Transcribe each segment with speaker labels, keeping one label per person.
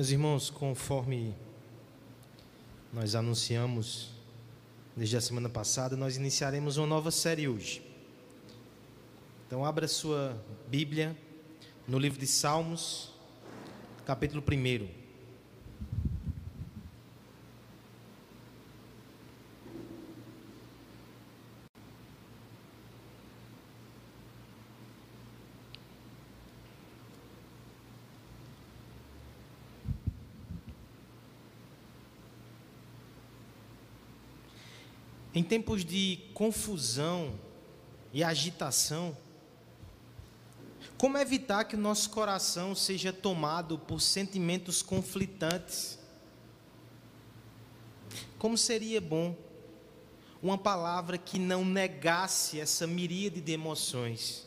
Speaker 1: Meus irmãos, conforme nós anunciamos desde a semana passada, nós iniciaremos uma nova série hoje. Então, abra sua Bíblia no livro de Salmos, capítulo 1. Em tempos de confusão e agitação, como evitar que o nosso coração seja tomado por sentimentos conflitantes? Como seria bom uma palavra que não negasse essa miríade de emoções,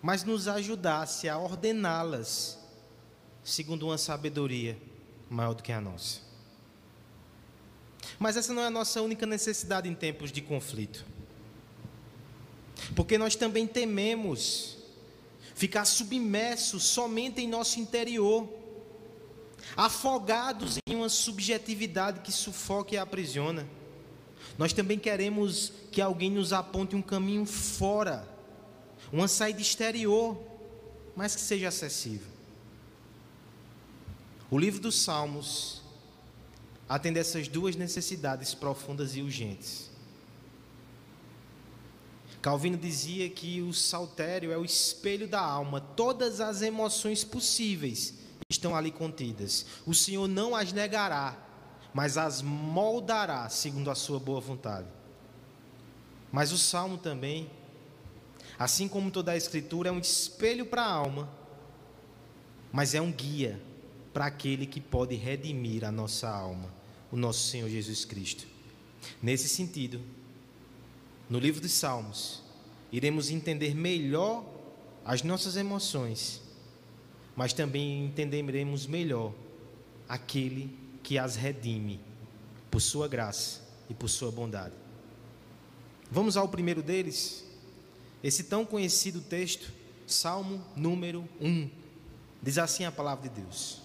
Speaker 1: mas nos ajudasse a ordená-las segundo uma sabedoria maior do que a nossa. Mas essa não é a nossa única necessidade em tempos de conflito. Porque nós também tememos ficar submersos somente em nosso interior, afogados em uma subjetividade que sufoca e aprisiona. Nós também queremos que alguém nos aponte um caminho fora, uma saída exterior, mas que seja acessível. O livro dos Salmos atender essas duas necessidades profundas e urgentes. Calvino dizia que o saltério é o espelho da alma, todas as emoções possíveis estão ali contidas. O Senhor não as negará, mas as moldará segundo a sua boa vontade. Mas o salmo também, assim como toda a escritura, é um espelho para a alma, mas é um guia para aquele que pode redimir a nossa alma o nosso Senhor Jesus Cristo. Nesse sentido, no livro dos Salmos, iremos entender melhor as nossas emoções, mas também entenderemos melhor aquele que as redime por sua graça e por sua bondade. Vamos ao primeiro deles, esse tão conhecido texto, Salmo número 1. Diz assim a palavra de Deus: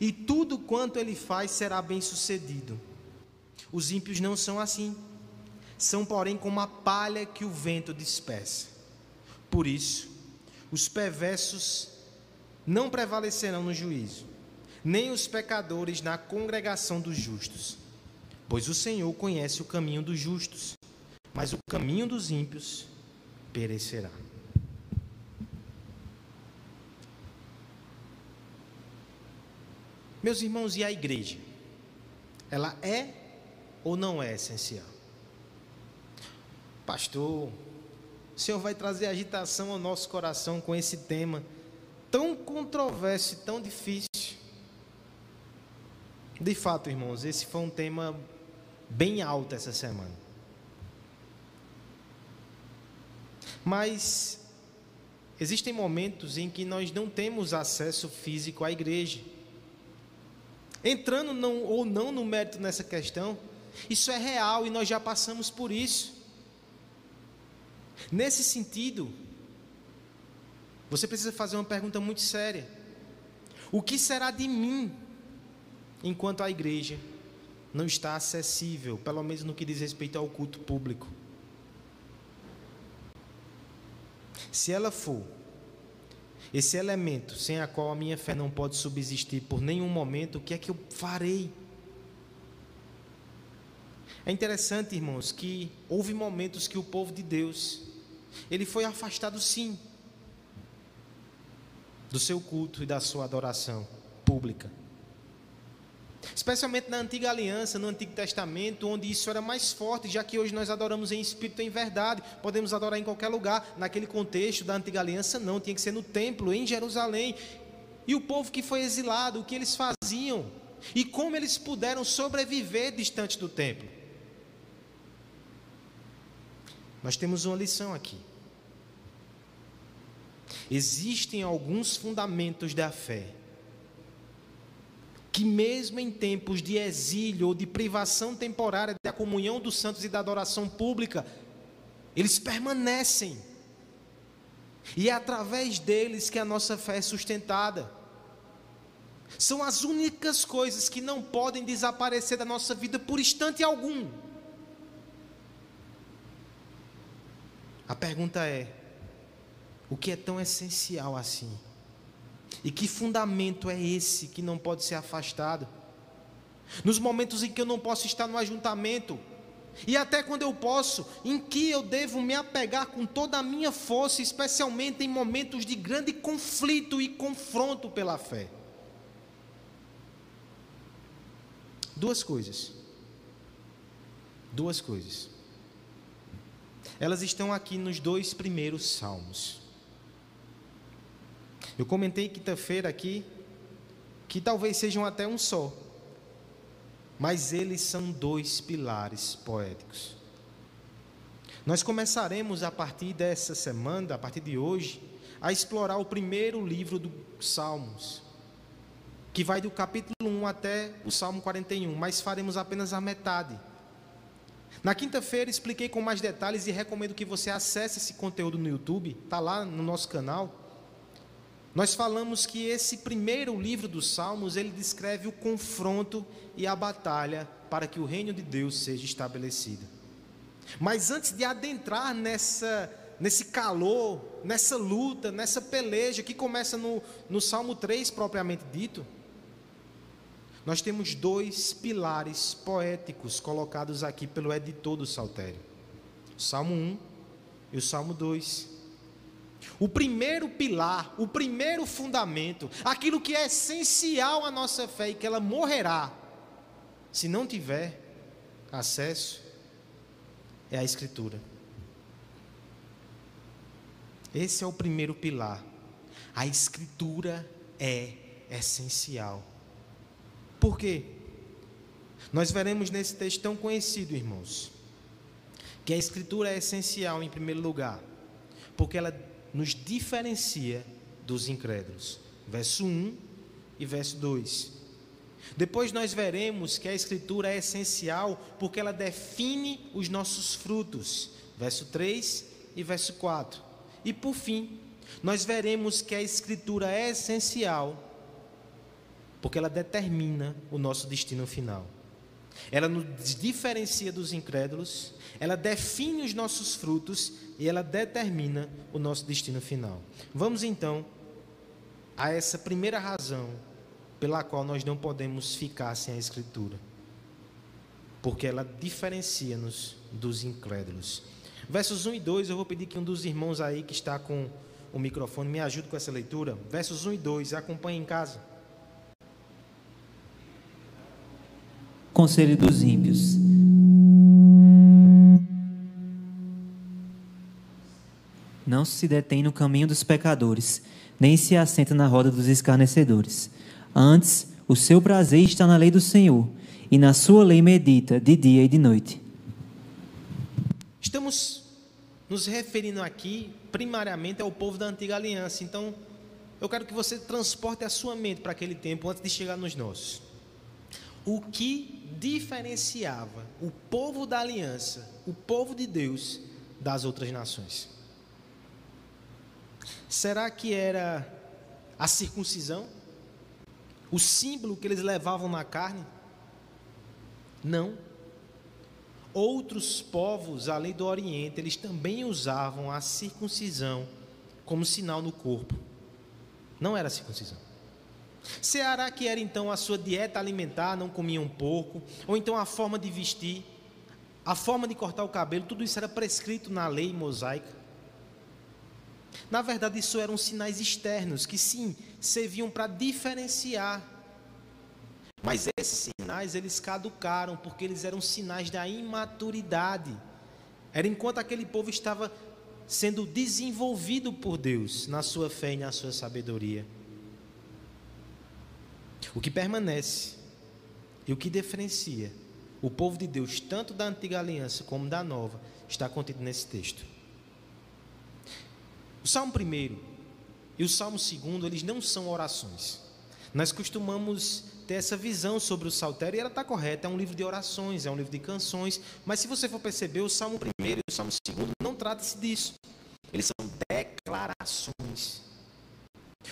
Speaker 1: e tudo quanto ele faz será bem sucedido. Os ímpios não são assim, são, porém, como a palha que o vento dispersa. Por isso, os perversos não prevalecerão no juízo, nem os pecadores na congregação dos justos, pois o Senhor conhece o caminho dos justos, mas o caminho dos ímpios perecerá. Meus irmãos, e a igreja? Ela é ou não é essencial? Pastor, o Senhor vai trazer agitação ao nosso coração com esse tema tão controverso e tão difícil. De fato, irmãos, esse foi um tema bem alto essa semana. Mas existem momentos em que nós não temos acesso físico à igreja. Entrando não, ou não no mérito nessa questão, isso é real e nós já passamos por isso. Nesse sentido, você precisa fazer uma pergunta muito séria: O que será de mim enquanto a igreja não está acessível, pelo menos no que diz respeito ao culto público? Se ela for esse elemento sem a qual a minha fé não pode subsistir por nenhum momento, o que é que eu farei? É interessante, irmãos, que houve momentos que o povo de Deus, ele foi afastado sim do seu culto e da sua adoração pública. Especialmente na antiga aliança, no Antigo Testamento, onde isso era mais forte, já que hoje nós adoramos em espírito e em verdade, podemos adorar em qualquer lugar. Naquele contexto da antiga aliança, não, tinha que ser no templo, em Jerusalém. e o povo que foi exilado, o que eles faziam e como eles puderam sobreviver distante do templo. Nós temos uma lição aqui. Existem alguns fundamentos da fé que, mesmo em tempos de exílio ou de privação temporária da comunhão dos santos e da adoração pública, eles permanecem. E é através deles que a nossa fé é sustentada. São as únicas coisas que não podem desaparecer da nossa vida por instante algum. A pergunta é: o que é tão essencial assim? E que fundamento é esse que não pode ser afastado? Nos momentos em que eu não posso estar no ajuntamento, e até quando eu posso, em que eu devo me apegar com toda a minha força, especialmente em momentos de grande conflito e confronto pela fé. Duas coisas. Duas coisas. Elas estão aqui nos dois primeiros salmos. Eu comentei quinta-feira aqui que talvez sejam até um só, mas eles são dois pilares poéticos. Nós começaremos a partir dessa semana, a partir de hoje, a explorar o primeiro livro dos Salmos, que vai do capítulo 1 até o Salmo 41, mas faremos apenas a metade. Na quinta-feira expliquei com mais detalhes e recomendo que você acesse esse conteúdo no YouTube, está lá no nosso canal. Nós falamos que esse primeiro livro dos Salmos, ele descreve o confronto e a batalha para que o reino de Deus seja estabelecido. Mas antes de adentrar nessa, nesse calor, nessa luta, nessa peleja que começa no, no Salmo 3 propriamente dito, nós temos dois pilares poéticos colocados aqui pelo editor do Saltério: o Salmo 1 e o Salmo 2. O primeiro pilar, o primeiro fundamento, aquilo que é essencial à nossa fé e que ela morrerá se não tiver acesso, é a Escritura. Esse é o primeiro pilar. A Escritura é essencial. Por quê? Nós veremos nesse texto tão conhecido, irmãos, que a Escritura é essencial em primeiro lugar, porque ela nos diferencia dos incrédulos. Verso 1 e verso 2. Depois nós veremos que a Escritura é essencial porque ela define os nossos frutos. Verso 3 e verso 4. E por fim, nós veremos que a Escritura é essencial porque ela determina o nosso destino final. Ela nos diferencia dos incrédulos, ela define os nossos frutos e ela determina o nosso destino final. Vamos então a essa primeira razão pela qual nós não podemos ficar sem a Escritura, porque ela diferencia-nos dos incrédulos. Versos 1 e 2, eu vou pedir que um dos irmãos aí que está com o microfone me ajude com essa leitura. Versos 1 e 2, acompanhe em casa.
Speaker 2: Conselho dos ímpios. Não se detém no caminho dos pecadores, nem se assenta na roda dos escarnecedores. Antes, o seu prazer está na lei do Senhor, e na sua lei medita de dia e de noite.
Speaker 1: Estamos nos referindo aqui primariamente ao povo da antiga aliança. Então, eu quero que você transporte a sua mente para aquele tempo antes de chegar nos nossos. O que diferenciava o povo da aliança, o povo de Deus, das outras nações? Será que era a circuncisão? O símbolo que eles levavam na carne? Não. Outros povos, além do Oriente, eles também usavam a circuncisão como sinal no corpo. Não era a circuncisão. Será que era então a sua dieta alimentar, não comia um pouco, ou então a forma de vestir, a forma de cortar o cabelo, tudo isso era prescrito na lei mosaica? Na verdade, isso eram sinais externos que sim, serviam para diferenciar. Mas esses sinais eles caducaram porque eles eram sinais da imaturidade. Era enquanto aquele povo estava sendo desenvolvido por Deus na sua fé e na sua sabedoria. O que permanece e o que diferencia o povo de Deus, tanto da antiga aliança como da nova, está contido nesse texto. O Salmo 1 e o Salmo 2, eles não são orações. Nós costumamos ter essa visão sobre o saltério e ela está correta, é um livro de orações, é um livro de canções, mas se você for perceber, o Salmo 1 e o Salmo 2 não trata-se disso. Eles são declarações.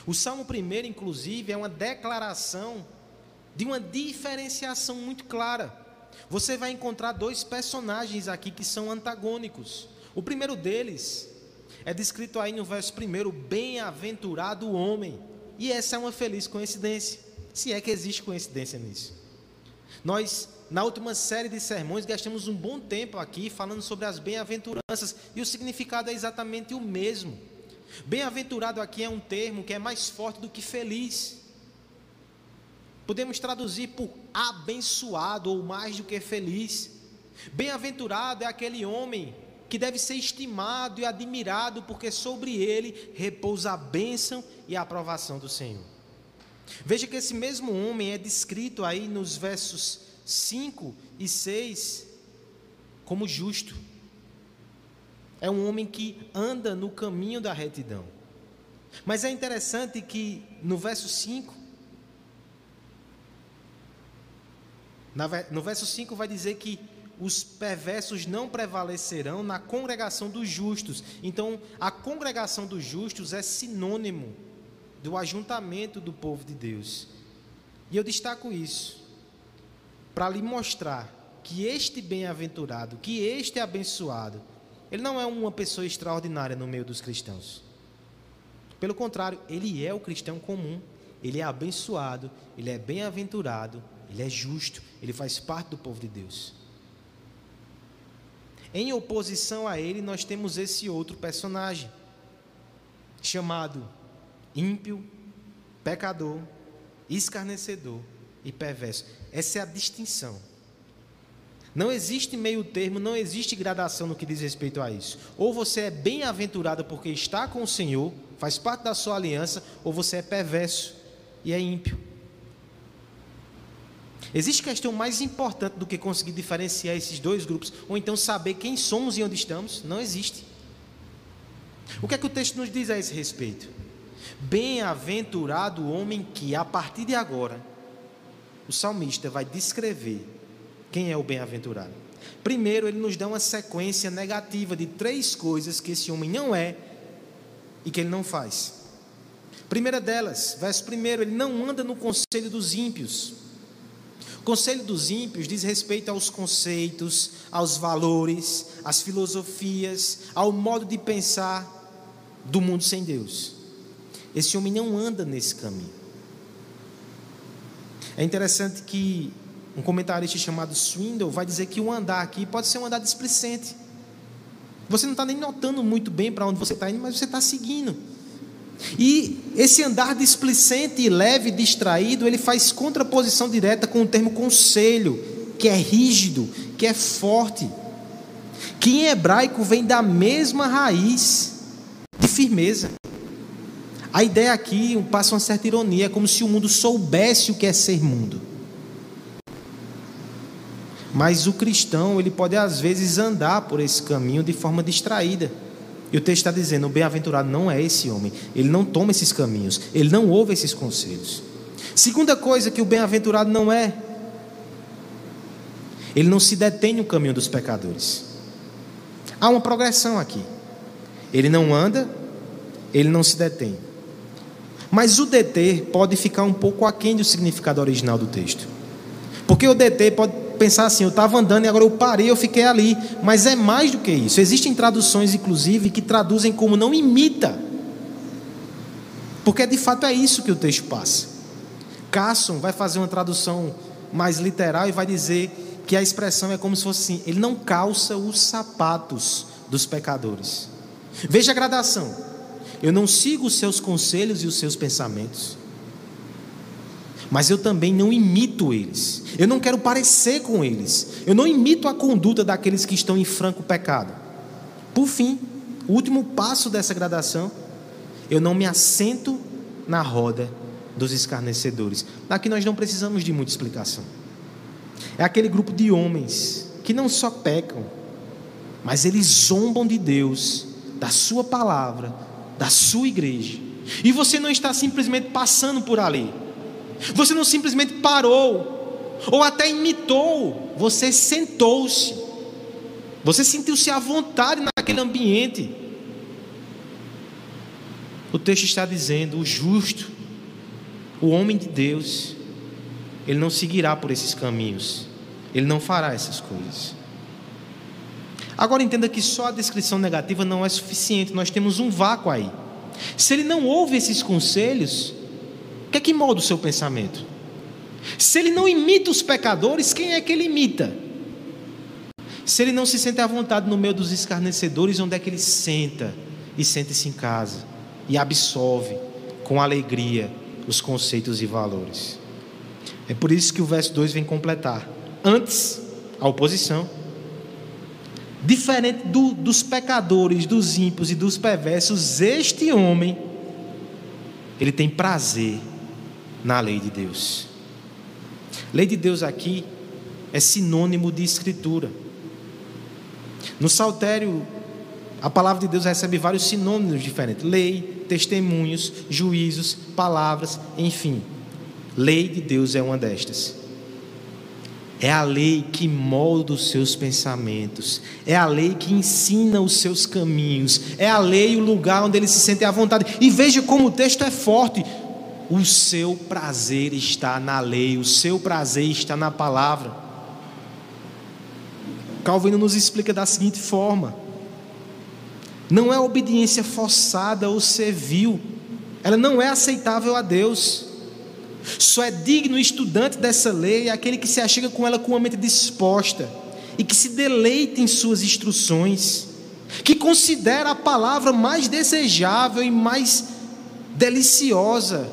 Speaker 1: O Salmo 1, inclusive, é uma declaração de uma diferenciação muito clara. Você vai encontrar dois personagens aqui que são antagônicos. O primeiro deles é descrito aí no verso 1, bem-aventurado o homem. E essa é uma feliz coincidência, se é que existe coincidência nisso. Nós, na última série de sermões, gastamos um bom tempo aqui falando sobre as bem-aventuranças e o significado é exatamente o mesmo. Bem-aventurado aqui é um termo que é mais forte do que feliz. Podemos traduzir por abençoado ou mais do que feliz. Bem-aventurado é aquele homem que deve ser estimado e admirado, porque sobre ele repousa a bênção e a aprovação do Senhor. Veja que esse mesmo homem é descrito aí nos versos 5 e 6 como justo. É um homem que anda no caminho da retidão. Mas é interessante que no verso 5, no verso 5 vai dizer que os perversos não prevalecerão na congregação dos justos. Então, a congregação dos justos é sinônimo do ajuntamento do povo de Deus. E eu destaco isso para lhe mostrar que este bem-aventurado, que este abençoado, ele não é uma pessoa extraordinária no meio dos cristãos. Pelo contrário, ele é o cristão comum, ele é abençoado, ele é bem-aventurado, ele é justo, ele faz parte do povo de Deus. Em oposição a ele, nós temos esse outro personagem, chamado ímpio, pecador, escarnecedor e perverso. Essa é a distinção. Não existe meio termo, não existe gradação no que diz respeito a isso. Ou você é bem-aventurado porque está com o Senhor, faz parte da sua aliança, ou você é perverso e é ímpio. Existe questão mais importante do que conseguir diferenciar esses dois grupos, ou então saber quem somos e onde estamos? Não existe. O que é que o texto nos diz a esse respeito? Bem-aventurado o homem que, a partir de agora, o salmista vai descrever quem é o bem-aventurado. Primeiro, ele nos dá uma sequência negativa de três coisas que esse homem não é e que ele não faz. Primeira delas, verso primeiro, ele não anda no conselho dos ímpios. Conselho dos ímpios diz respeito aos conceitos, aos valores, às filosofias, ao modo de pensar do mundo sem Deus. Esse homem não anda nesse caminho. É interessante que um comentarista chamado Swindle vai dizer que o andar aqui pode ser um andar displicente. Você não está nem notando muito bem para onde você está indo, mas você está seguindo. E esse andar displicente leve, distraído, ele faz contraposição direta com o termo conselho, que é rígido, que é forte, que em hebraico vem da mesma raiz de firmeza. A ideia aqui passa uma certa ironia, como se o mundo soubesse o que é ser mundo. Mas o cristão, ele pode às vezes andar por esse caminho de forma distraída. E o texto está dizendo: o bem-aventurado não é esse homem. Ele não toma esses caminhos. Ele não ouve esses conselhos. Segunda coisa que o bem-aventurado não é: ele não se detém no caminho dos pecadores. Há uma progressão aqui. Ele não anda, ele não se detém. Mas o deter pode ficar um pouco aquém do significado original do texto. Porque o deter pode pensar assim, eu estava andando e agora eu parei, eu fiquei ali. Mas é mais do que isso. Existem traduções, inclusive, que traduzem como não imita. Porque de fato é isso que o texto passa. Carson vai fazer uma tradução mais literal e vai dizer que a expressão é como se fosse assim: ele não calça os sapatos dos pecadores. Veja a gradação. Eu não sigo os seus conselhos e os seus pensamentos mas eu também não imito eles. Eu não quero parecer com eles. Eu não imito a conduta daqueles que estão em franco pecado. Por fim, o último passo dessa gradação, eu não me assento na roda dos escarnecedores. Aqui nós não precisamos de muita explicação. É aquele grupo de homens que não só pecam, mas eles zombam de Deus, da Sua palavra, da Sua igreja. E você não está simplesmente passando por ali. Você não simplesmente parou, ou até imitou, você sentou-se. Você sentiu-se à vontade naquele ambiente. O texto está dizendo: o justo, o homem de Deus, ele não seguirá por esses caminhos, ele não fará essas coisas. Agora entenda que só a descrição negativa não é suficiente, nós temos um vácuo aí. Se ele não ouve esses conselhos, que é que molda o seu pensamento? Se ele não imita os pecadores, quem é que ele imita? Se ele não se sente à vontade no meio dos escarnecedores, onde é que ele senta e sente-se em casa? e absolve com alegria os conceitos e valores. É por isso que o verso 2 vem completar. Antes, a oposição. Diferente do, dos pecadores, dos ímpios e dos perversos, este homem, ele tem prazer na lei de Deus. Lei de Deus aqui é sinônimo de escritura. No Saltério, a palavra de Deus recebe vários sinônimos diferentes: lei, testemunhos, juízos, palavras, enfim. Lei de Deus é uma destas. É a lei que molda os seus pensamentos, é a lei que ensina os seus caminhos, é a lei o lugar onde ele se sente à vontade. E veja como o texto é forte. O seu prazer está na lei, o seu prazer está na palavra. Calvino nos explica da seguinte forma: não é obediência forçada ou servil, ela não é aceitável a Deus. Só é digno estudante dessa lei aquele que se achega com ela com a mente disposta e que se deleita em suas instruções, que considera a palavra mais desejável e mais deliciosa,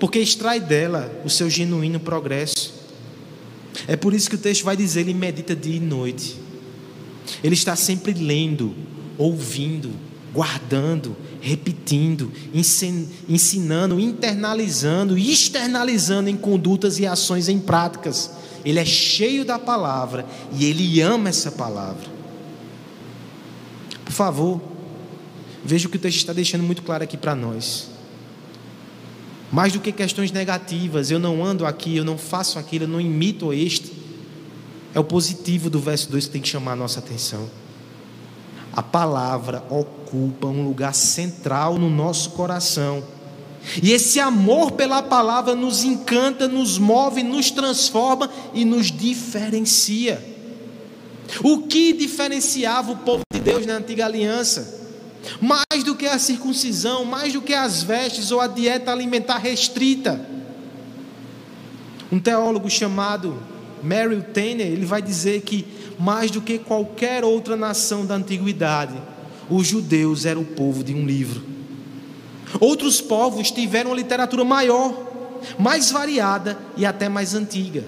Speaker 1: porque extrai dela o seu genuíno progresso. É por isso que o texto vai dizer: ele medita dia e noite, ele está sempre lendo, ouvindo, guardando, repetindo, ensinando, internalizando e externalizando em condutas e ações em práticas. Ele é cheio da palavra e ele ama essa palavra. Por favor, veja o que o texto está deixando muito claro aqui para nós. Mais do que questões negativas, eu não ando aqui, eu não faço aquilo, eu não imito este. É o positivo do verso 2 que tem que chamar a nossa atenção. A palavra ocupa um lugar central no nosso coração. E esse amor pela palavra nos encanta, nos move, nos transforma e nos diferencia. O que diferenciava o povo de Deus na antiga aliança? Mais do que a circuncisão, mais do que as vestes ou a dieta alimentar restrita. Um teólogo chamado Merrill Tanner, ele vai dizer que mais do que qualquer outra nação da antiguidade, os judeus eram o povo de um livro. Outros povos tiveram uma literatura maior, mais variada e até mais antiga.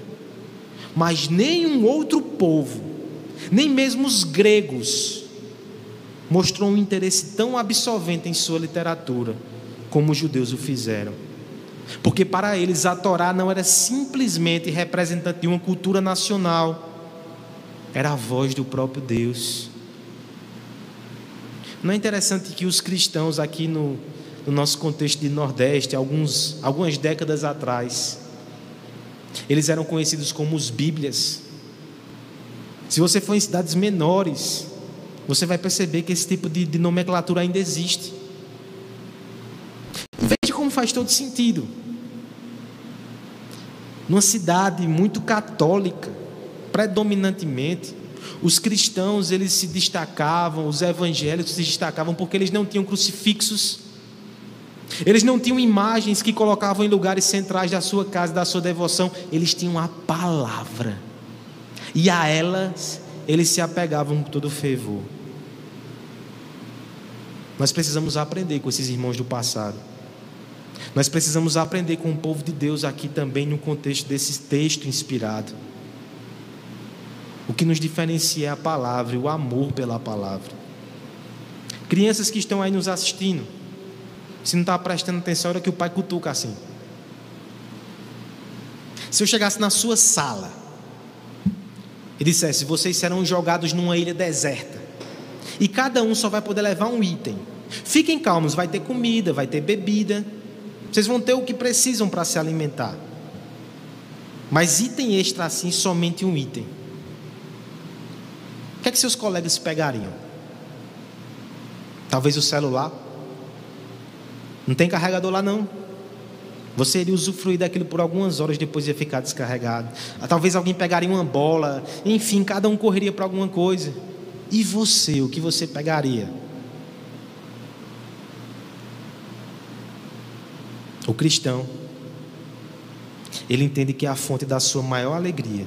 Speaker 1: Mas nenhum outro povo, nem mesmo os gregos, mostrou um interesse tão absolvente em sua literatura como os judeus o fizeram. Porque para eles a Torá não era simplesmente representante de uma cultura nacional, era a voz do próprio Deus. Não é interessante que os cristãos aqui no, no nosso contexto de Nordeste, alguns, algumas décadas atrás, eles eram conhecidos como os Bíblias. Se você for em cidades menores, você vai perceber que esse tipo de, de nomenclatura ainda existe. Veja como faz todo sentido. Numa cidade muito católica, predominantemente, os cristãos eles se destacavam, os evangélicos se destacavam porque eles não tinham crucifixos, eles não tinham imagens que colocavam em lugares centrais da sua casa, da sua devoção, eles tinham a palavra, e a elas eles se apegavam com todo fervor. Nós precisamos aprender com esses irmãos do passado. Nós precisamos aprender com o povo de Deus aqui também no contexto desse texto inspirado. O que nos diferencia é a palavra o amor pela palavra. Crianças que estão aí nos assistindo, se não está prestando atenção, é que o pai cutuca assim. Se eu chegasse na sua sala e dissesse: vocês serão jogados numa ilha deserta e cada um só vai poder levar um item. Fiquem calmos, vai ter comida, vai ter bebida. Vocês vão ter o que precisam para se alimentar. Mas item extra assim, somente um item. O que é que seus colegas pegariam? Talvez o celular. Não tem carregador lá não. Você iria usufruir daquilo por algumas horas depois de ficar descarregado. Talvez alguém pegaria uma bola. Enfim, cada um correria para alguma coisa. E você, o que você pegaria? O cristão, ele entende que a fonte da sua maior alegria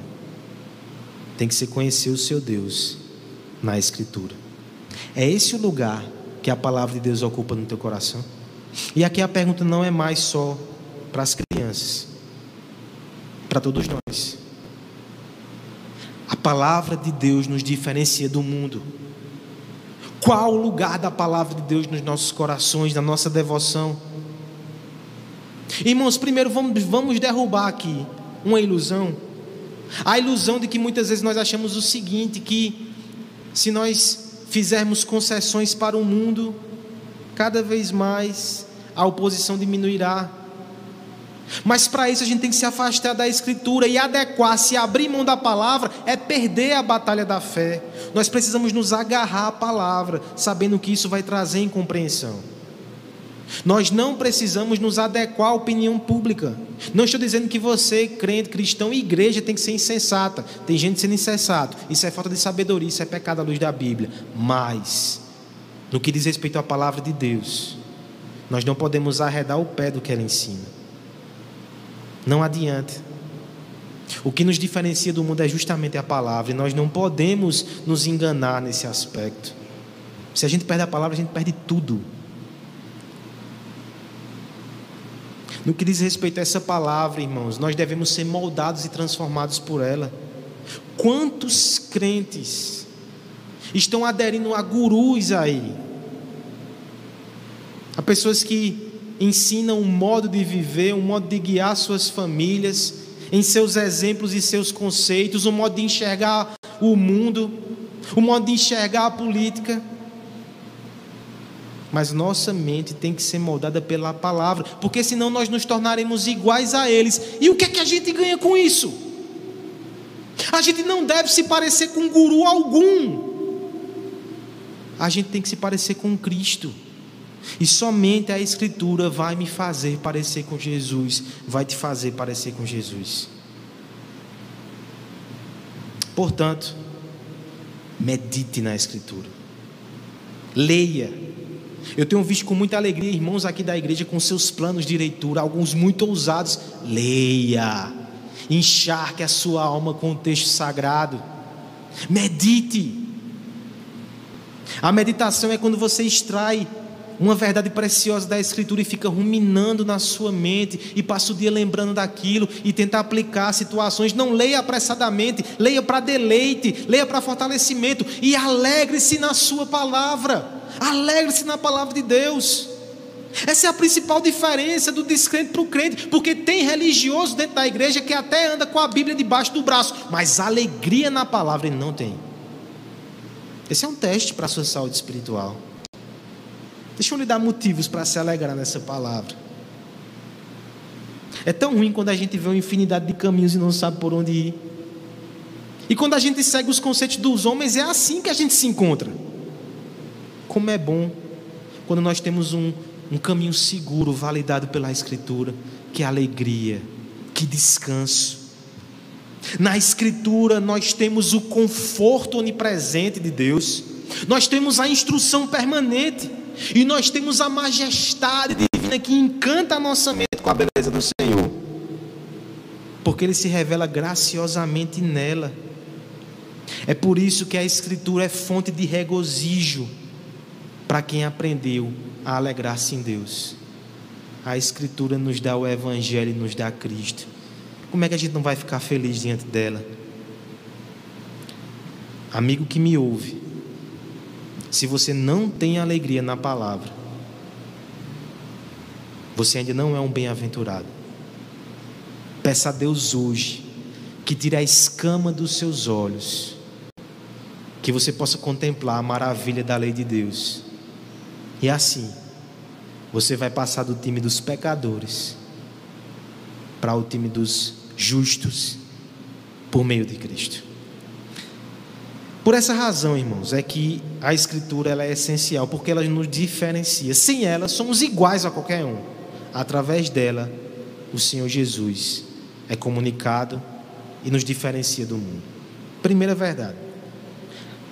Speaker 1: tem que ser conhecer o seu Deus na Escritura. É esse o lugar que a palavra de Deus ocupa no teu coração? E aqui a pergunta não é mais só para as crianças, para todos nós. A palavra de Deus nos diferencia do mundo. Qual o lugar da palavra de Deus nos nossos corações, na nossa devoção? Irmãos, primeiro vamos, vamos derrubar aqui uma ilusão. A ilusão de que muitas vezes nós achamos o seguinte: que se nós fizermos concessões para o mundo, cada vez mais a oposição diminuirá. Mas para isso a gente tem que se afastar da Escritura e adequar, se abrir mão da palavra, é perder a batalha da fé. Nós precisamos nos agarrar à palavra, sabendo que isso vai trazer incompreensão. Nós não precisamos nos adequar à opinião pública. Não estou dizendo que você, crente, cristão e igreja, tem que ser insensata. Tem gente sendo insensato. Isso é falta de sabedoria, isso é pecado à luz da Bíblia. Mas, no que diz respeito à palavra de Deus, nós não podemos arredar o pé do que ela ensina. Não adianta. O que nos diferencia do mundo é justamente a palavra, e nós não podemos nos enganar nesse aspecto. Se a gente perde a palavra, a gente perde tudo. No que diz respeito a essa palavra, irmãos, nós devemos ser moldados e transformados por ela. Quantos crentes estão aderindo a gurus aí? A pessoas que ensina um modo de viver, um modo de guiar suas famílias, em seus exemplos e seus conceitos, um modo de enxergar o mundo, um modo de enxergar a política. Mas nossa mente tem que ser moldada pela palavra, porque senão nós nos tornaremos iguais a eles. E o que é que a gente ganha com isso? A gente não deve se parecer com guru algum. A gente tem que se parecer com Cristo. E somente a Escritura vai me fazer parecer com Jesus, vai te fazer parecer com Jesus. Portanto, medite na Escritura, leia. Eu tenho visto com muita alegria irmãos aqui da igreja com seus planos de leitura, alguns muito ousados. Leia, encharque a sua alma com o texto sagrado, medite. A meditação é quando você extrai uma verdade preciosa da Escritura e fica ruminando na sua mente e passa o dia lembrando daquilo e tenta aplicar situações. Não leia apressadamente, leia para deleite, leia para fortalecimento e alegre-se na sua palavra. Alegre-se na palavra de Deus. Essa é a principal diferença do descrente para o crente, porque tem religioso dentro da igreja que até anda com a Bíblia debaixo do braço, mas alegria na palavra ele não tem. Esse é um teste para a sua saúde espiritual. Deixa eu lhe dar motivos para se alegrar nessa palavra. É tão ruim quando a gente vê uma infinidade de caminhos e não sabe por onde ir. E quando a gente segue os conceitos dos homens, é assim que a gente se encontra. Como é bom quando nós temos um, um caminho seguro, validado pela Escritura. Que alegria, que descanso. Na Escritura nós temos o conforto onipresente de Deus, nós temos a instrução permanente. E nós temos a majestade divina que encanta a nossa mente com a beleza do Senhor. Porque Ele se revela graciosamente nela. É por isso que a Escritura é fonte de regozijo para quem aprendeu a alegrar-se em Deus. A Escritura nos dá o Evangelho e nos dá Cristo. Como é que a gente não vai ficar feliz diante dela? Amigo que me ouve, se você não tem alegria na palavra, você ainda não é um bem-aventurado. Peça a Deus hoje que tire a escama dos seus olhos, que você possa contemplar a maravilha da lei de Deus. E assim, você vai passar do time dos pecadores para o time dos justos por meio de Cristo. Por essa razão, irmãos, é que a Escritura ela é essencial, porque ela nos diferencia. Sem ela, somos iguais a qualquer um. Através dela, o Senhor Jesus é comunicado e nos diferencia do mundo. Primeira verdade.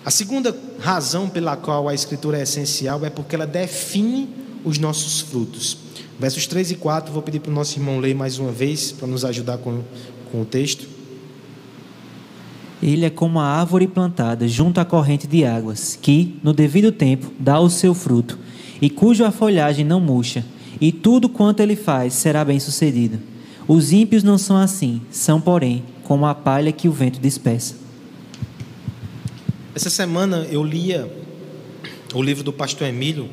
Speaker 1: A segunda razão pela qual a Escritura é essencial é porque ela define os nossos frutos. Versos 3 e 4, vou pedir para o nosso irmão ler mais uma vez, para nos ajudar com, com o texto.
Speaker 2: Ele é como a árvore plantada junto à corrente de águas, que, no devido tempo, dá o seu fruto, e cuja folhagem não murcha, e tudo quanto ele faz será bem sucedido. Os ímpios não são assim, são, porém, como a palha que o vento dispersa.
Speaker 1: Essa semana eu lia o livro do pastor Emílio,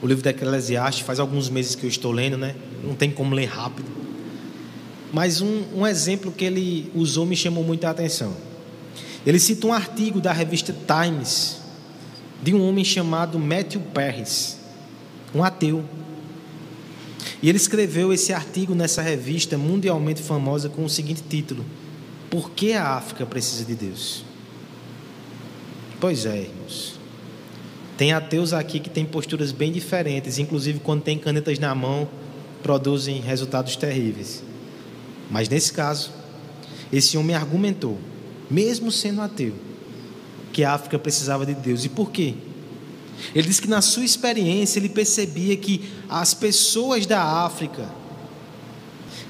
Speaker 1: o livro da Eclesiastes, faz alguns meses que eu estou lendo, né? Não tem como ler rápido. Mas um, um exemplo que ele usou me chamou muita atenção. Ele cita um artigo da revista Times de um homem chamado Matthew Perris, um ateu. E ele escreveu esse artigo nessa revista mundialmente famosa com o seguinte título: Por que a África precisa de Deus? Pois é, irmãos. Tem ateus aqui que têm posturas bem diferentes, inclusive quando tem canetas na mão, produzem resultados terríveis. Mas nesse caso, esse homem argumentou mesmo sendo ateu, que a África precisava de Deus. E por quê? Ele disse que na sua experiência ele percebia que as pessoas da África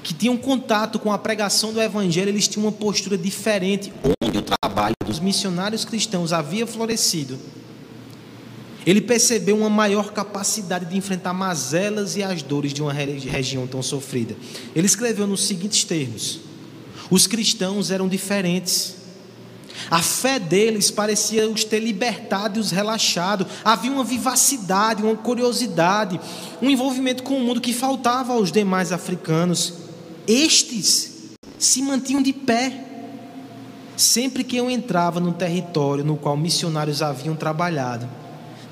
Speaker 1: que tinham contato com a pregação do evangelho, eles tinham uma postura diferente, onde o trabalho dos missionários cristãos havia florescido. Ele percebeu uma maior capacidade de enfrentar mazelas e as dores de uma região tão sofrida. Ele escreveu nos seguintes termos: Os cristãos eram diferentes. A fé deles parecia os ter libertado e os relaxado. Havia uma vivacidade, uma curiosidade, um envolvimento com o mundo que faltava aos demais africanos. Estes se mantinham de pé. Sempre que eu entrava no território no qual missionários haviam trabalhado,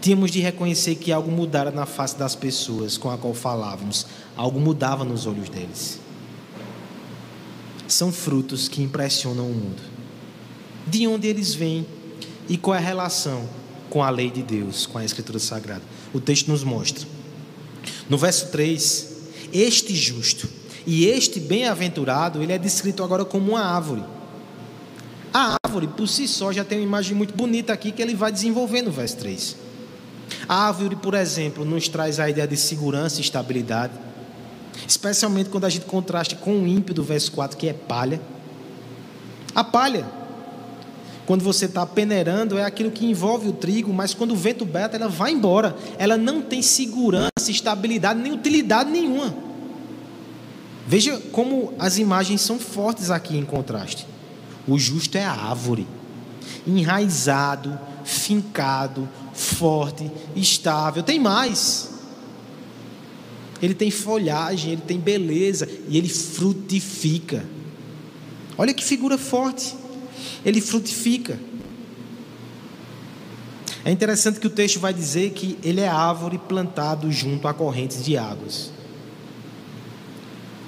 Speaker 1: tínhamos de reconhecer que algo mudara na face das pessoas com a qual falávamos, algo mudava nos olhos deles. São frutos que impressionam o mundo de onde eles vêm e qual é a relação com a lei de Deus, com a Escritura Sagrada. O texto nos mostra. No verso 3, este justo e este bem-aventurado, ele é descrito agora como uma árvore. A árvore, por si só, já tem uma imagem muito bonita aqui que ele vai desenvolver no verso 3. A árvore, por exemplo, nos traz a ideia de segurança e estabilidade, especialmente quando a gente contrasta com o ímpio do verso 4, que é palha. A palha quando você está peneirando, é aquilo que envolve o trigo, mas quando o vento bate, ela vai embora. Ela não tem segurança, estabilidade, nem utilidade nenhuma. Veja como as imagens são fortes aqui em contraste. O justo é a árvore, enraizado, fincado, forte, estável. Tem mais. Ele tem folhagem, ele tem beleza e ele frutifica. Olha que figura forte ele frutifica. É interessante que o texto vai dizer que ele é árvore plantado junto a correntes de águas.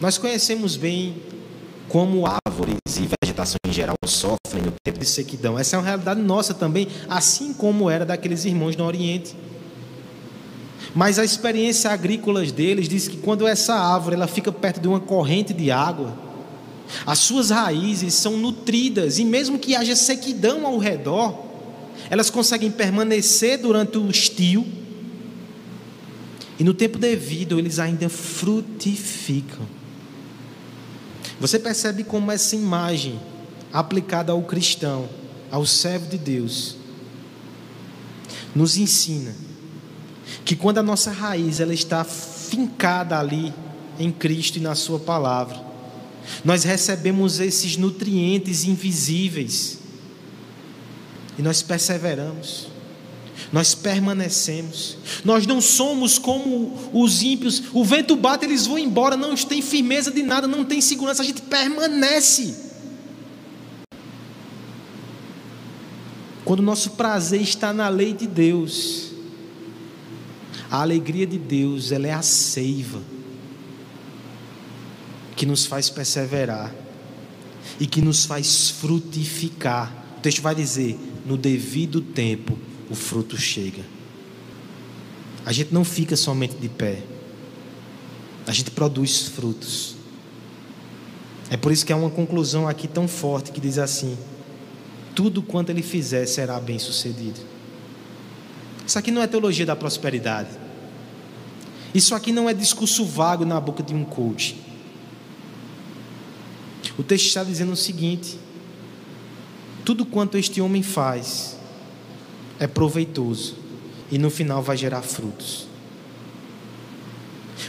Speaker 1: Nós conhecemos bem como árvores e vegetação em geral sofrem no tempo de sequidão. Essa é uma realidade nossa também, assim como era daqueles irmãos no Oriente. Mas a experiência agrícola deles diz que quando essa árvore ela fica perto de uma corrente de água, as suas raízes são nutridas e mesmo que haja sequidão ao redor, elas conseguem permanecer durante o estio e no tempo devido eles ainda frutificam. Você percebe como essa imagem aplicada ao cristão, ao servo de Deus, nos ensina que quando a nossa raiz ela está fincada ali em Cristo e na sua palavra, nós recebemos esses nutrientes invisíveis e nós perseveramos, nós permanecemos. Nós não somos como os ímpios. O vento bate, eles vão embora, não tem firmeza de nada, não tem segurança, a gente permanece. Quando o nosso prazer está na lei de Deus, a alegria de Deus, ela é a seiva que nos faz perseverar e que nos faz frutificar. O texto vai dizer: no devido tempo o fruto chega. A gente não fica somente de pé, a gente produz frutos. É por isso que há uma conclusão aqui tão forte que diz assim: tudo quanto ele fizer será bem sucedido. Isso aqui não é teologia da prosperidade. Isso aqui não é discurso vago na boca de um coach. O texto está dizendo o seguinte: tudo quanto este homem faz é proveitoso e no final vai gerar frutos.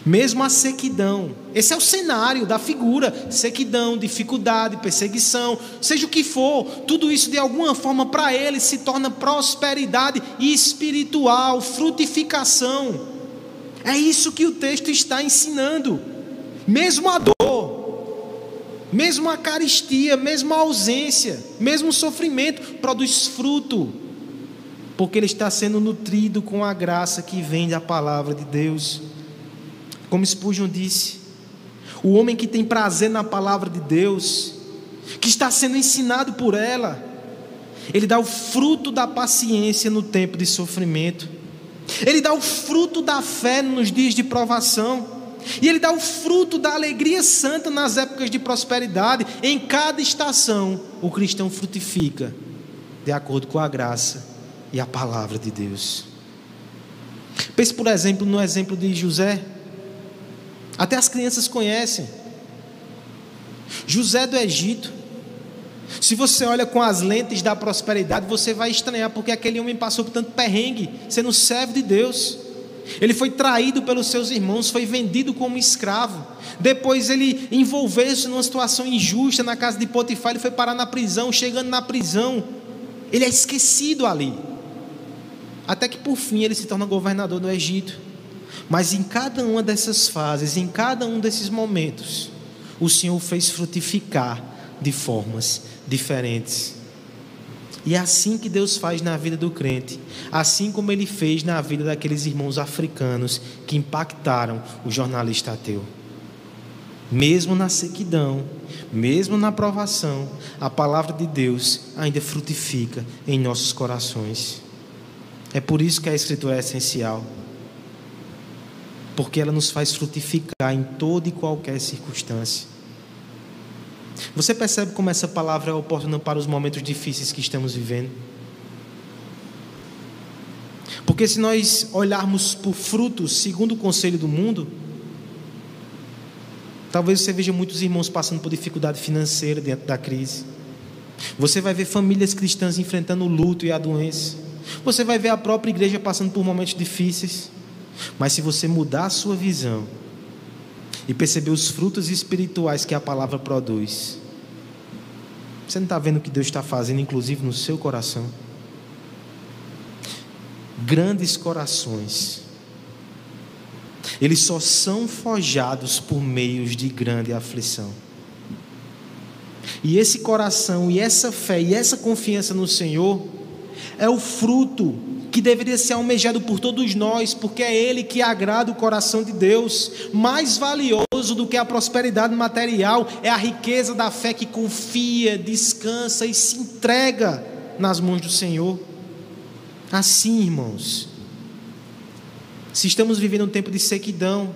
Speaker 1: Mesmo a sequidão, esse é o cenário da figura: sequidão, dificuldade, perseguição, seja o que for, tudo isso de alguma forma para ele se torna prosperidade espiritual, frutificação. É isso que o texto está ensinando. Mesmo a dor, mesmo a caristia, mesmo a ausência, mesmo o sofrimento, produz fruto, porque ele está sendo nutrido com a graça que vem da palavra de Deus. Como Spurgeon disse, o homem que tem prazer na palavra de Deus, que está sendo ensinado por ela, ele dá o fruto da paciência no tempo de sofrimento. Ele dá o fruto da fé nos dias de provação. E ele dá o fruto da alegria santa nas épocas de prosperidade. Em cada estação, o cristão frutifica, de acordo com a graça e a palavra de Deus. Pense, por exemplo, no exemplo de José. Até as crianças conhecem. José do Egito. Se você olha com as lentes da prosperidade, você vai estranhar, porque aquele homem passou por tanto perrengue, sendo servo de Deus. Ele foi traído pelos seus irmãos, foi vendido como escravo. Depois ele envolveu-se numa situação injusta na casa de Potifar, ele foi parar na prisão. Chegando na prisão, ele é esquecido ali. Até que por fim ele se torna governador do Egito. Mas em cada uma dessas fases, em cada um desses momentos, o Senhor fez frutificar de formas diferentes. E é assim que Deus faz na vida do crente, assim como ele fez na vida daqueles irmãos africanos que impactaram o jornalista ateu. Mesmo na sequidão, mesmo na provação, a palavra de Deus ainda frutifica em nossos corações. É por isso que a Escritura é essencial, porque ela nos faz frutificar em toda e qualquer circunstância. Você percebe como essa palavra é oportuna para os momentos difíceis que estamos vivendo? Porque se nós olharmos por frutos segundo o conselho do mundo, talvez você veja muitos irmãos passando por dificuldade financeira dentro da crise. Você vai ver famílias cristãs enfrentando o luto e a doença. Você vai ver a própria igreja passando por momentos difíceis. Mas se você mudar a sua visão e perceber os frutos espirituais que a palavra produz, você não está vendo o que Deus está fazendo, inclusive no seu coração? Grandes corações, eles só são forjados por meios de grande aflição. E esse coração, e essa fé, e essa confiança no Senhor, é o fruto que deveria ser almejado por todos nós, porque é Ele que agrada o coração de Deus. Mais valioso do que a prosperidade material é a riqueza da fé que confia, descansa e se entrega nas mãos do Senhor. Assim, irmãos, se estamos vivendo um tempo de sequidão,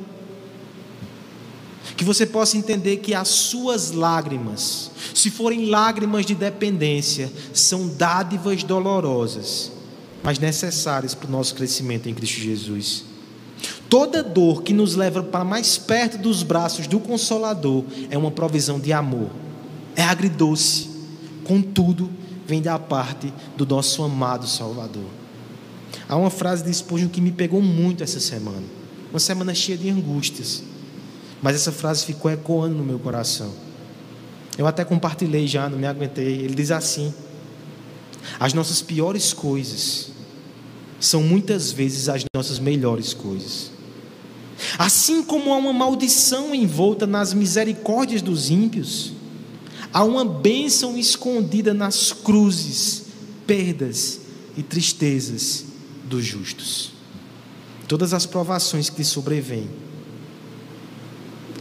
Speaker 1: que você possa entender que as suas lágrimas, se forem lágrimas de dependência, são dádivas dolorosas mas necessárias para o nosso crescimento em Cristo Jesus. Toda dor que nos leva para mais perto dos braços do Consolador é uma provisão de amor. É agridoce, contudo, vem da parte do nosso amado Salvador. Há uma frase de Spurgeon que me pegou muito essa semana. Uma semana cheia de angústias. Mas essa frase ficou ecoando no meu coração. Eu até compartilhei já, não me aguentei. Ele diz assim: as nossas piores coisas são muitas vezes as nossas melhores coisas. Assim como há uma maldição envolta nas misericórdias dos ímpios, há uma bênção escondida nas cruzes, perdas e tristezas dos justos. Todas as provações que sobrevêm,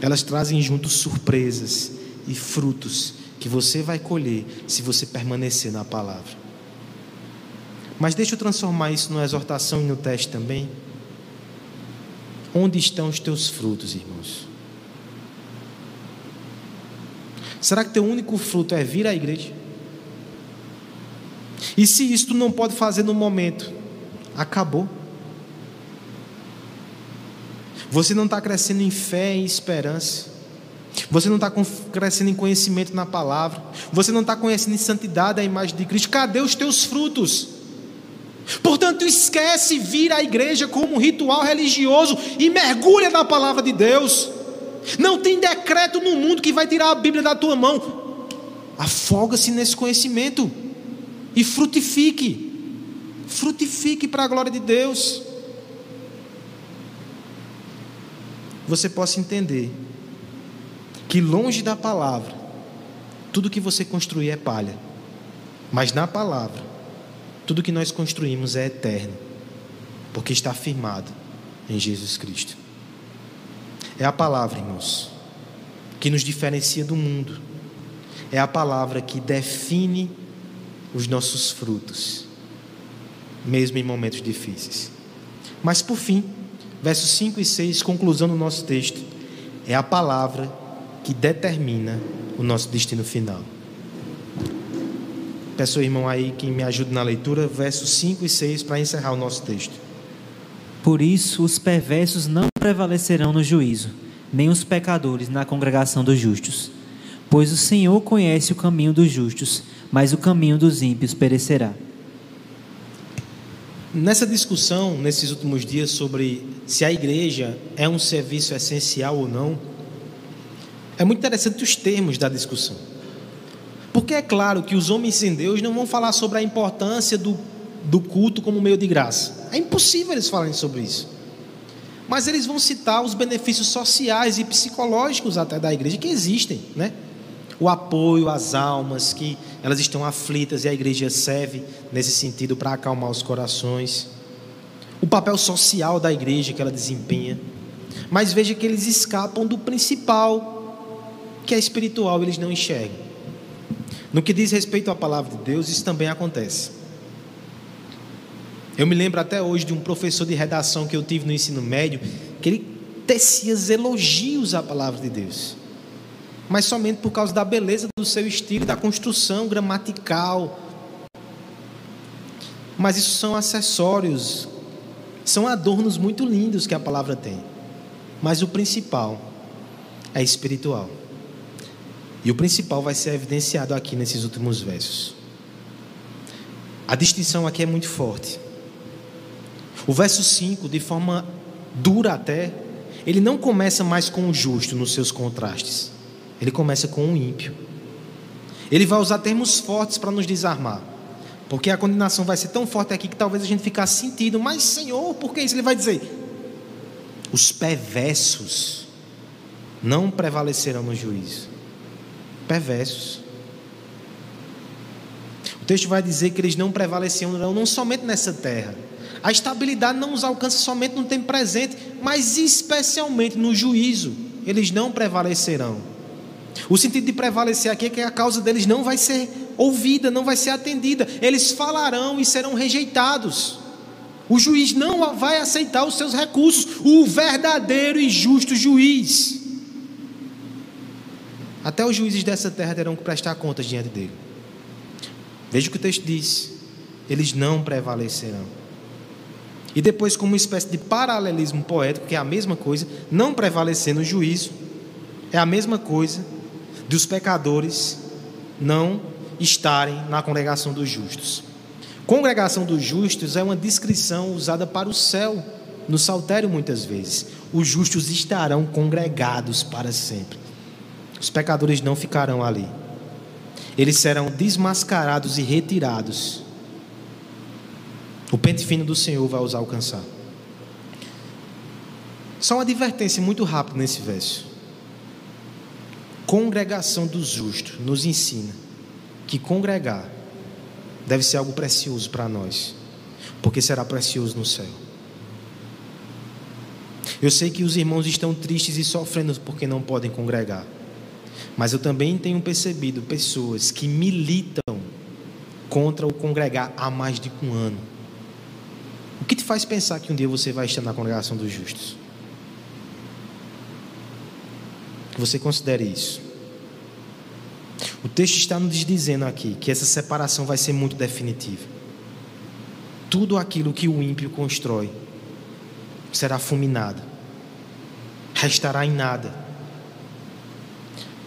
Speaker 1: elas trazem junto surpresas e frutos que você vai colher se você permanecer na palavra. Mas deixa eu transformar isso numa exortação e no teste também. Onde estão os teus frutos, irmãos? Será que teu único fruto é vir à igreja? E se isso tu não pode fazer no momento, acabou. Você não está crescendo em fé e esperança. Você não está crescendo em conhecimento na palavra. Você não está conhecendo em santidade a imagem de Cristo. Cadê os teus frutos? Portanto, esquece vir à igreja como um ritual religioso e mergulha na palavra de Deus. Não tem decreto no mundo que vai tirar a Bíblia da tua mão. Afoga-se nesse conhecimento e frutifique. Frutifique para a glória de Deus. Você possa entender que longe da palavra, tudo que você construir é palha, mas na palavra, tudo que nós construímos é eterno, porque está firmado em Jesus Cristo. É a palavra, irmãos, que nos diferencia do mundo. É a palavra que define os nossos frutos, mesmo em momentos difíceis. Mas por fim, versos 5 e 6, conclusão do nosso texto, é a palavra que determina o nosso destino final. Peço ao irmão aí que me ajude na leitura, versos 5 e 6, para encerrar o nosso texto.
Speaker 2: Por isso os perversos não prevalecerão no juízo, nem os pecadores na congregação dos justos. Pois o Senhor conhece o caminho dos justos, mas o caminho dos ímpios perecerá.
Speaker 1: Nessa discussão, nesses últimos dias, sobre se a igreja é um serviço essencial ou não, é muito interessante os termos da discussão. Porque é claro que os homens sem Deus não vão falar sobre a importância do do culto como meio de graça. É impossível eles falarem sobre isso. Mas eles vão citar os benefícios sociais e psicológicos até da igreja que existem, né? O apoio às almas que elas estão aflitas e a igreja serve nesse sentido para acalmar os corações. O papel social da igreja que ela desempenha. Mas veja que eles escapam do principal, que é espiritual, eles não enxergam. No que diz respeito à palavra de Deus, isso também acontece. Eu me lembro até hoje de um professor de redação que eu tive no ensino médio, que ele tecia elogios à palavra de Deus, mas somente por causa da beleza do seu estilo, da construção gramatical. Mas isso são acessórios, são adornos muito lindos que a palavra tem. Mas o principal é espiritual. E o principal vai ser evidenciado aqui nesses últimos versos. A distinção aqui é muito forte. O verso 5, de forma dura até, ele não começa mais com o justo nos seus contrastes. Ele começa com o ímpio. Ele vai usar termos fortes para nos desarmar. Porque a condenação vai ser tão forte aqui que talvez a gente ficasse sentido. Mas, Senhor, por que isso? Ele vai dizer: os perversos não prevalecerão no juízo. Perversos. O texto vai dizer que eles não prevaleciam não somente nessa terra, a estabilidade não os alcança somente no tempo presente, mas especialmente no juízo. Eles não prevalecerão. O sentido de prevalecer aqui é que a causa deles não vai ser ouvida, não vai ser atendida. Eles falarão e serão rejeitados. O juiz não vai aceitar os seus recursos, o verdadeiro e justo juiz. Até os juízes dessa terra terão que prestar contas diante dele. Veja o que o texto diz: eles não prevalecerão. E depois, como uma espécie de paralelismo poético, que é a mesma coisa, não prevalecer no juízo, é a mesma coisa dos pecadores não estarem na congregação dos justos. Congregação dos justos é uma descrição usada para o céu, no saltério muitas vezes. Os justos estarão congregados para sempre. Os pecadores não ficarão ali. Eles serão desmascarados e retirados O pente fino do Senhor vai os alcançar. Só uma advertência muito rápida nesse verso. Congregação dos justos nos ensina que congregar deve ser algo precioso para nós, porque será precioso no céu. Eu sei que os irmãos estão tristes e sofrendo porque não podem congregar, mas eu também tenho percebido pessoas que militam contra o congregar há mais de um ano. O que te faz pensar que um dia você vai estar na congregação dos justos? Que você considere isso. O texto está nos dizendo aqui que essa separação vai ser muito definitiva. Tudo aquilo que o ímpio constrói será fulminado, restará em nada.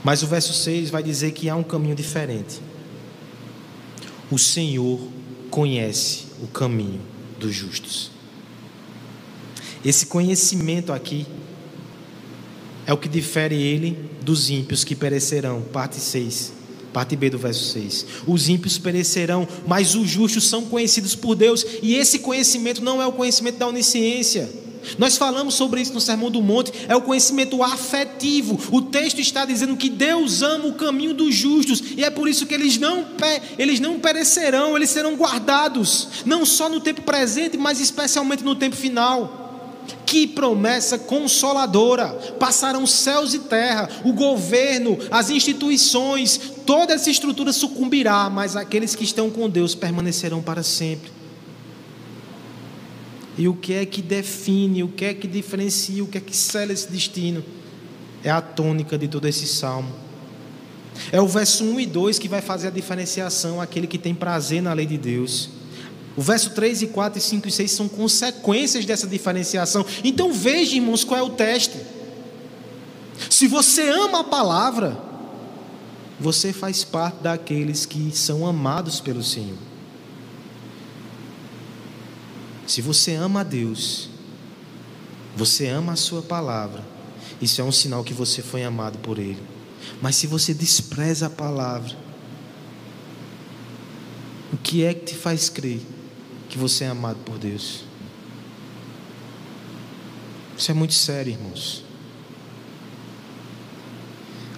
Speaker 1: Mas o verso 6 vai dizer que há um caminho diferente. O Senhor conhece o caminho dos justos. Esse conhecimento aqui é o que difere ele dos ímpios que perecerão. Parte 6. Parte B do verso 6. Os ímpios perecerão, mas os justos são conhecidos por Deus, e esse conhecimento não é o conhecimento da onisciência. Nós falamos sobre isso no Sermão do Monte, é o conhecimento afetivo. O texto está dizendo que Deus ama o caminho dos justos, e é por isso que eles não, eles não perecerão, eles serão guardados, não só no tempo presente, mas especialmente no tempo final. Que promessa consoladora! Passarão céus e terra, o governo, as instituições, toda essa estrutura sucumbirá, mas aqueles que estão com Deus permanecerão para sempre. E o que é que define, o que é que diferencia, o que é que sela esse destino? É a tônica de todo esse salmo. É o verso 1 e 2 que vai fazer a diferenciação, aquele que tem prazer na lei de Deus. O verso 3 e 4 e 5 e 6 são consequências dessa diferenciação. Então veja, irmãos, qual é o teste. Se você ama a palavra, você faz parte daqueles que são amados pelo Senhor. Se você ama a Deus, você ama a Sua palavra, isso é um sinal que você foi amado por Ele. Mas se você despreza a palavra, o que é que te faz crer que você é amado por Deus? Isso é muito sério, irmãos.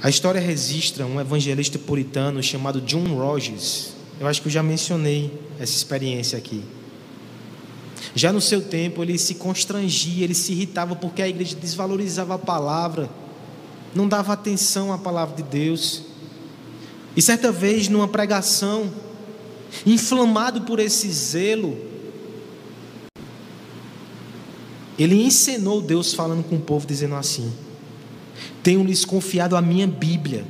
Speaker 1: A história registra um evangelista puritano chamado John Rogers. Eu acho que eu já mencionei essa experiência aqui. Já no seu tempo, ele se constrangia, ele se irritava porque a igreja desvalorizava a palavra, não dava atenção à palavra de Deus. E certa vez, numa pregação, inflamado por esse zelo, ele encenou Deus falando com o povo, dizendo assim: Tenho-lhes confiado a minha Bíblia.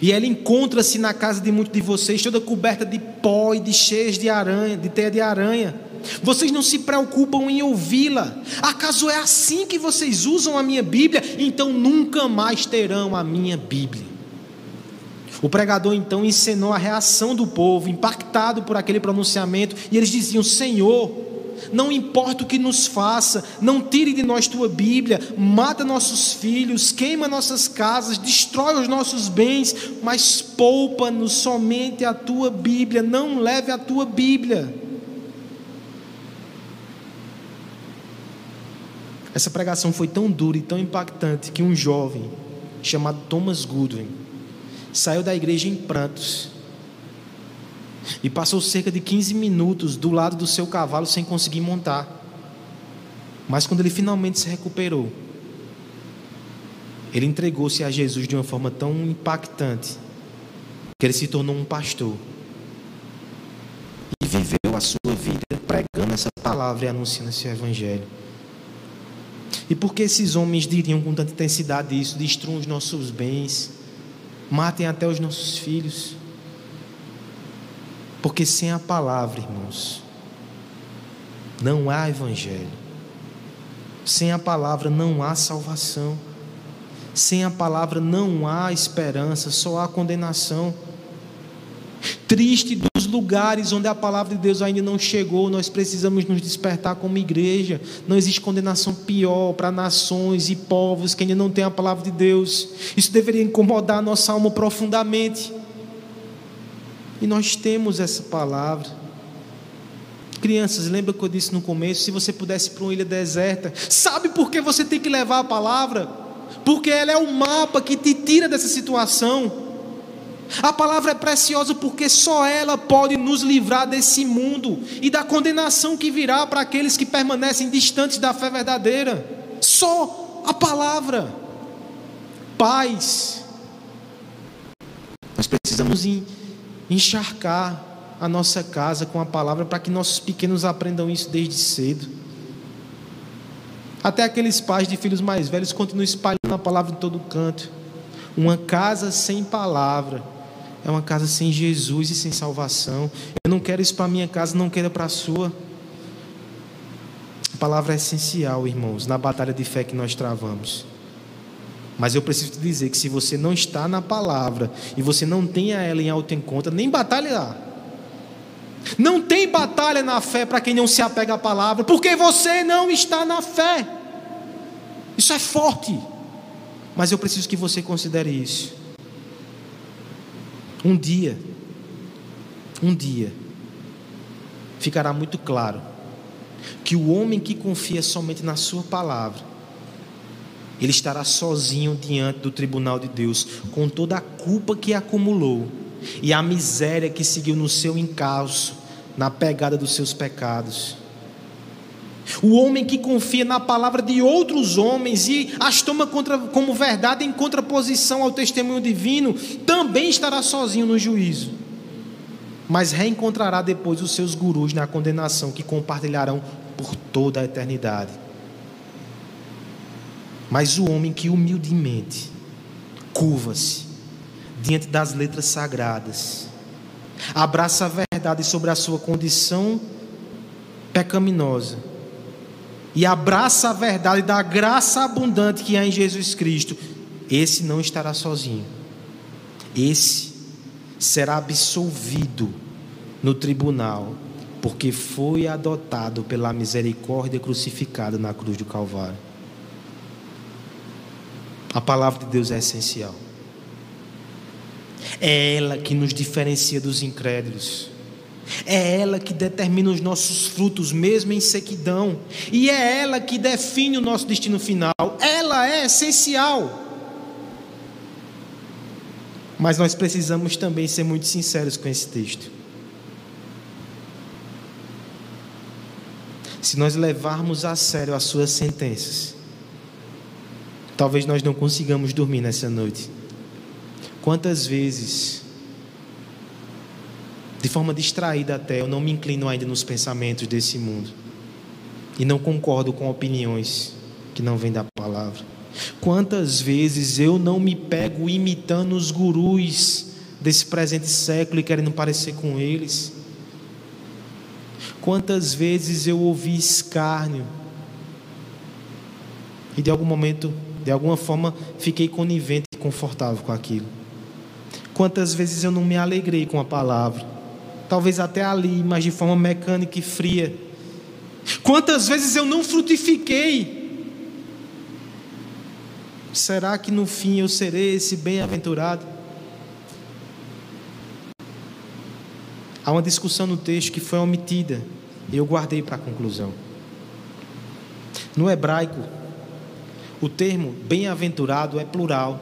Speaker 1: E ela encontra-se na casa de muitos de vocês, toda coberta de pó e de cheias de aranha, de teia de aranha. Vocês não se preocupam em ouvi-la. Acaso é assim que vocês usam a minha Bíblia? Então nunca mais terão a minha Bíblia. O pregador então encenou a reação do povo, impactado por aquele pronunciamento, e eles diziam: Senhor, não importa o que nos faça, não tire de nós tua Bíblia, mata nossos filhos, queima nossas casas, destrói os nossos bens, mas poupa-nos somente a tua Bíblia, não leve a tua Bíblia. Essa pregação foi tão dura e tão impactante que um jovem chamado Thomas Goodwin saiu da igreja em prantos e passou cerca de 15 minutos do lado do seu cavalo sem conseguir montar. Mas quando ele finalmente se recuperou, ele entregou-se a Jesus de uma forma tão impactante que ele se tornou um pastor e viveu a sua vida pregando essa palavra e anunciando esse evangelho. E por que esses homens diriam com tanta intensidade isso? Destruam os nossos bens, matem até os nossos filhos. Porque sem a palavra, irmãos, não há evangelho. Sem a palavra não há salvação. Sem a palavra não há esperança, só há condenação. Triste dos lugares onde a palavra de Deus ainda não chegou, nós precisamos nos despertar como igreja. Não existe condenação pior para nações e povos que ainda não têm a palavra de Deus. Isso deveria incomodar a nossa alma profundamente. E nós temos essa palavra. Crianças, lembra que eu disse no começo? Se você pudesse ir para uma ilha deserta, sabe por que você tem que levar a palavra? Porque ela é o mapa que te tira dessa situação. A palavra é preciosa porque só ela pode nos livrar desse mundo e da condenação que virá para aqueles que permanecem distantes da fé verdadeira. Só a palavra. Paz. Nós precisamos encharcar a nossa casa com a palavra para que nossos pequenos aprendam isso desde cedo. Até aqueles pais de filhos mais velhos continuam espalhando a palavra em todo canto. Uma casa sem palavra é uma casa sem Jesus e sem salvação. Eu não quero isso para a minha casa, não quero para a sua. A palavra é essencial, irmãos, na batalha de fé que nós travamos. Mas eu preciso te dizer que se você não está na palavra e você não tem ela em alta em conta, nem batalha lá. Não tem batalha na fé para quem não se apega à palavra, porque você não está na fé. Isso é forte. Mas eu preciso que você considere isso. Um dia, um dia, ficará muito claro que o homem que confia somente na Sua palavra, ele estará sozinho diante do tribunal de Deus, com toda a culpa que acumulou e a miséria que seguiu no seu encalço, na pegada dos seus pecados. O homem que confia na palavra de outros homens e as toma contra, como verdade em contraposição ao testemunho divino, também estará sozinho no juízo. Mas reencontrará depois os seus gurus na condenação que compartilharão por toda a eternidade. Mas o homem que humildemente curva-se diante das letras sagradas, abraça a verdade sobre a sua condição pecaminosa, e abraça a verdade da graça abundante que há em Jesus Cristo, esse não estará sozinho. Esse será absolvido no tribunal, porque foi adotado pela misericórdia crucificada na cruz do Calvário. A palavra de Deus é essencial. É ela que nos diferencia dos incrédulos. É ela que determina os nossos frutos, mesmo em sequidão. E é ela que define o nosso destino final. Ela é essencial. Mas nós precisamos também ser muito sinceros com esse texto. Se nós levarmos a sério as suas sentenças, talvez nós não consigamos dormir nessa noite. Quantas vezes de forma distraída até, eu não me inclino ainda nos pensamentos desse mundo. E não concordo com opiniões que não vêm da palavra. Quantas vezes eu não me pego imitando os gurus desse presente século e querendo parecer com eles? Quantas vezes eu ouvi escárnio e de algum momento, de alguma forma, fiquei conivente e confortável com aquilo? Quantas vezes eu não me alegrei com a palavra? Talvez até ali, mas de forma mecânica e fria. Quantas vezes eu não frutifiquei? Será que no fim eu serei esse bem-aventurado? Há uma discussão no texto que foi omitida e eu guardei para a conclusão. No hebraico, o termo bem-aventurado é plural.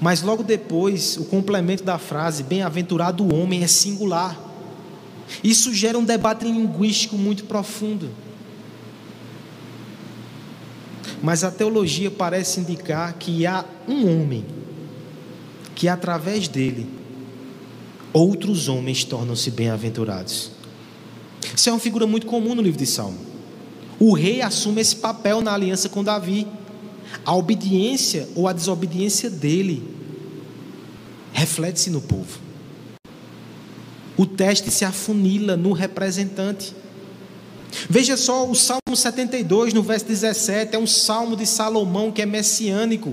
Speaker 1: Mas logo depois, o complemento da frase, bem-aventurado o homem, é singular. Isso gera um debate linguístico muito profundo. Mas a teologia parece indicar que há um homem, que através dele, outros homens tornam-se bem-aventurados. Isso é uma figura muito comum no livro de Salmo. O rei assume esse papel na aliança com Davi. A obediência ou a desobediência dele reflete-se no povo. O teste se afunila no representante. Veja só o Salmo 72, no verso 17, é um salmo de Salomão que é messiânico.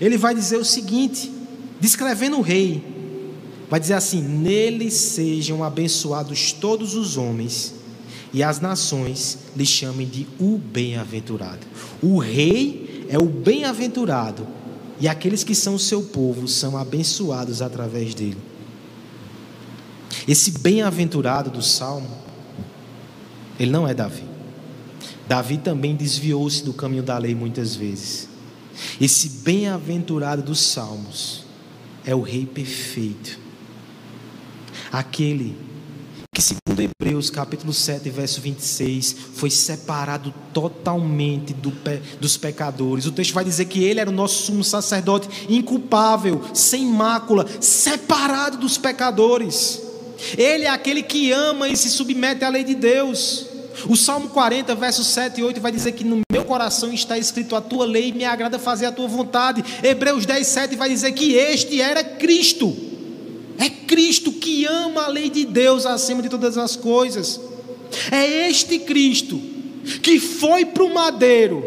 Speaker 1: Ele vai dizer o seguinte, descrevendo o rei: vai dizer assim: Nele sejam abençoados todos os homens, e as nações lhe chamem de o bem-aventurado. O rei é o bem-aventurado, e aqueles que são o seu povo são abençoados através dele. Esse bem-aventurado do salmo Ele não é Davi. Davi também desviou-se do caminho da lei muitas vezes. Esse bem-aventurado dos Salmos é o rei perfeito. Aquele que, segundo Hebreus capítulo 7, verso 26, foi separado totalmente do pe, dos pecadores. O texto vai dizer que ele era o nosso sumo sacerdote, inculpável, sem mácula, separado dos pecadores. Ele é aquele que ama e se submete à lei de Deus. O Salmo 40, versos 7 e 8 vai dizer que no meu coração está escrito a tua lei e me agrada fazer a tua vontade. Hebreus 10, 7 vai dizer que este era Cristo. É Cristo que ama a lei de Deus acima de todas as coisas. É este Cristo que foi para o madeiro.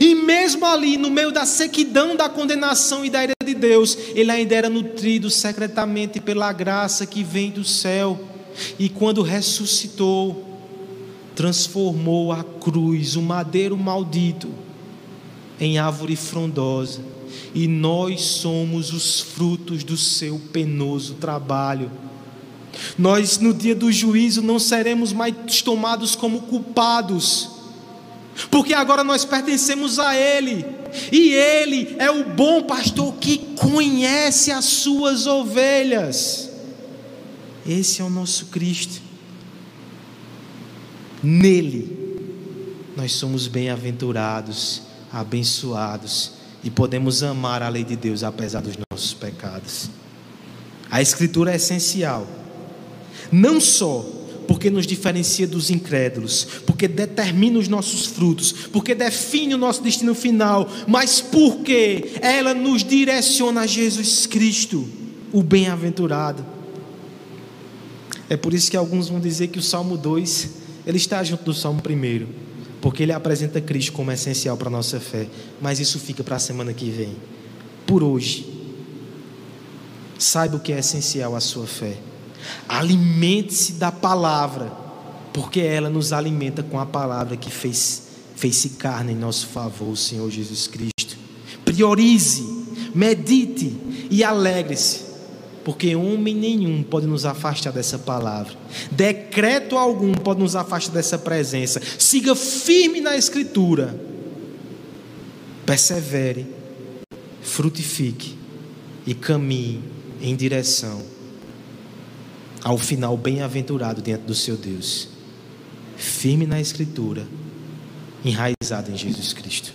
Speaker 1: E mesmo ali, no meio da sequidão da condenação e da ira de Deus, ele ainda era nutrido secretamente pela graça que vem do céu. E quando ressuscitou, transformou a cruz, o madeiro maldito, em árvore frondosa, e nós somos os frutos do seu penoso trabalho. Nós, no dia do juízo, não seremos mais tomados como culpados, porque agora nós pertencemos a Ele, e Ele é o bom pastor que conhece as suas ovelhas. Esse é o nosso Cristo. Nele, nós somos bem-aventurados, abençoados e podemos amar a lei de Deus apesar dos nossos pecados. A Escritura é essencial, não só porque nos diferencia dos incrédulos, porque determina os nossos frutos, porque define o nosso destino final, mas porque ela nos direciona a Jesus Cristo, o bem-aventurado. É por isso que alguns vão dizer que o Salmo 2 ele está junto do Salmo 1, porque ele apresenta Cristo como essencial para a nossa fé. Mas isso fica para a semana que vem. Por hoje, saiba o que é essencial à sua fé. Alimente-se da palavra, porque ela nos alimenta com a palavra que fez, fez-se carne em nosso favor, o Senhor Jesus Cristo. Priorize, medite e alegre-se porque homem nenhum pode nos afastar dessa palavra, decreto algum pode nos afastar dessa presença. Siga firme na Escritura, persevere, frutifique e caminhe em direção ao final bem-aventurado diante do seu Deus. Firme na Escritura, enraizado em Jesus Cristo.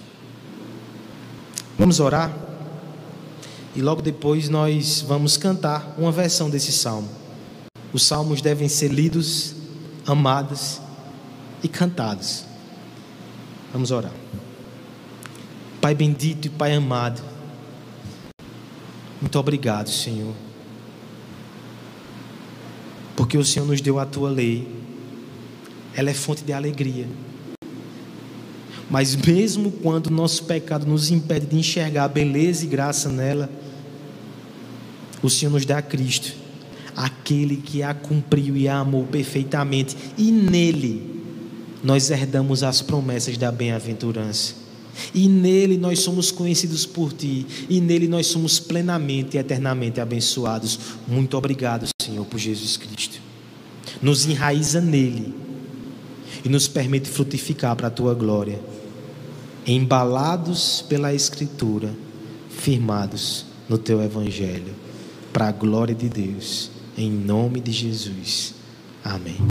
Speaker 1: Vamos orar? E logo depois nós vamos cantar uma versão desse salmo. Os salmos devem ser lidos, amados e cantados. Vamos orar. Pai bendito e Pai amado, muito obrigado, Senhor, porque o Senhor nos deu a tua lei, ela é fonte de alegria. Mas mesmo quando o nosso pecado nos impede de enxergar a beleza e graça nela, o Senhor nos dá Cristo, aquele que a cumpriu e a amou perfeitamente, e nele nós herdamos as promessas da bem-aventurança. E nele nós somos conhecidos por ti, e nele nós somos plenamente e eternamente abençoados. Muito obrigado, Senhor, por Jesus Cristo. Nos enraiza nele e nos permite frutificar para a tua glória, embalados pela Escritura, firmados no teu Evangelho para a glória de Deus. Em nome de Jesus. Amém.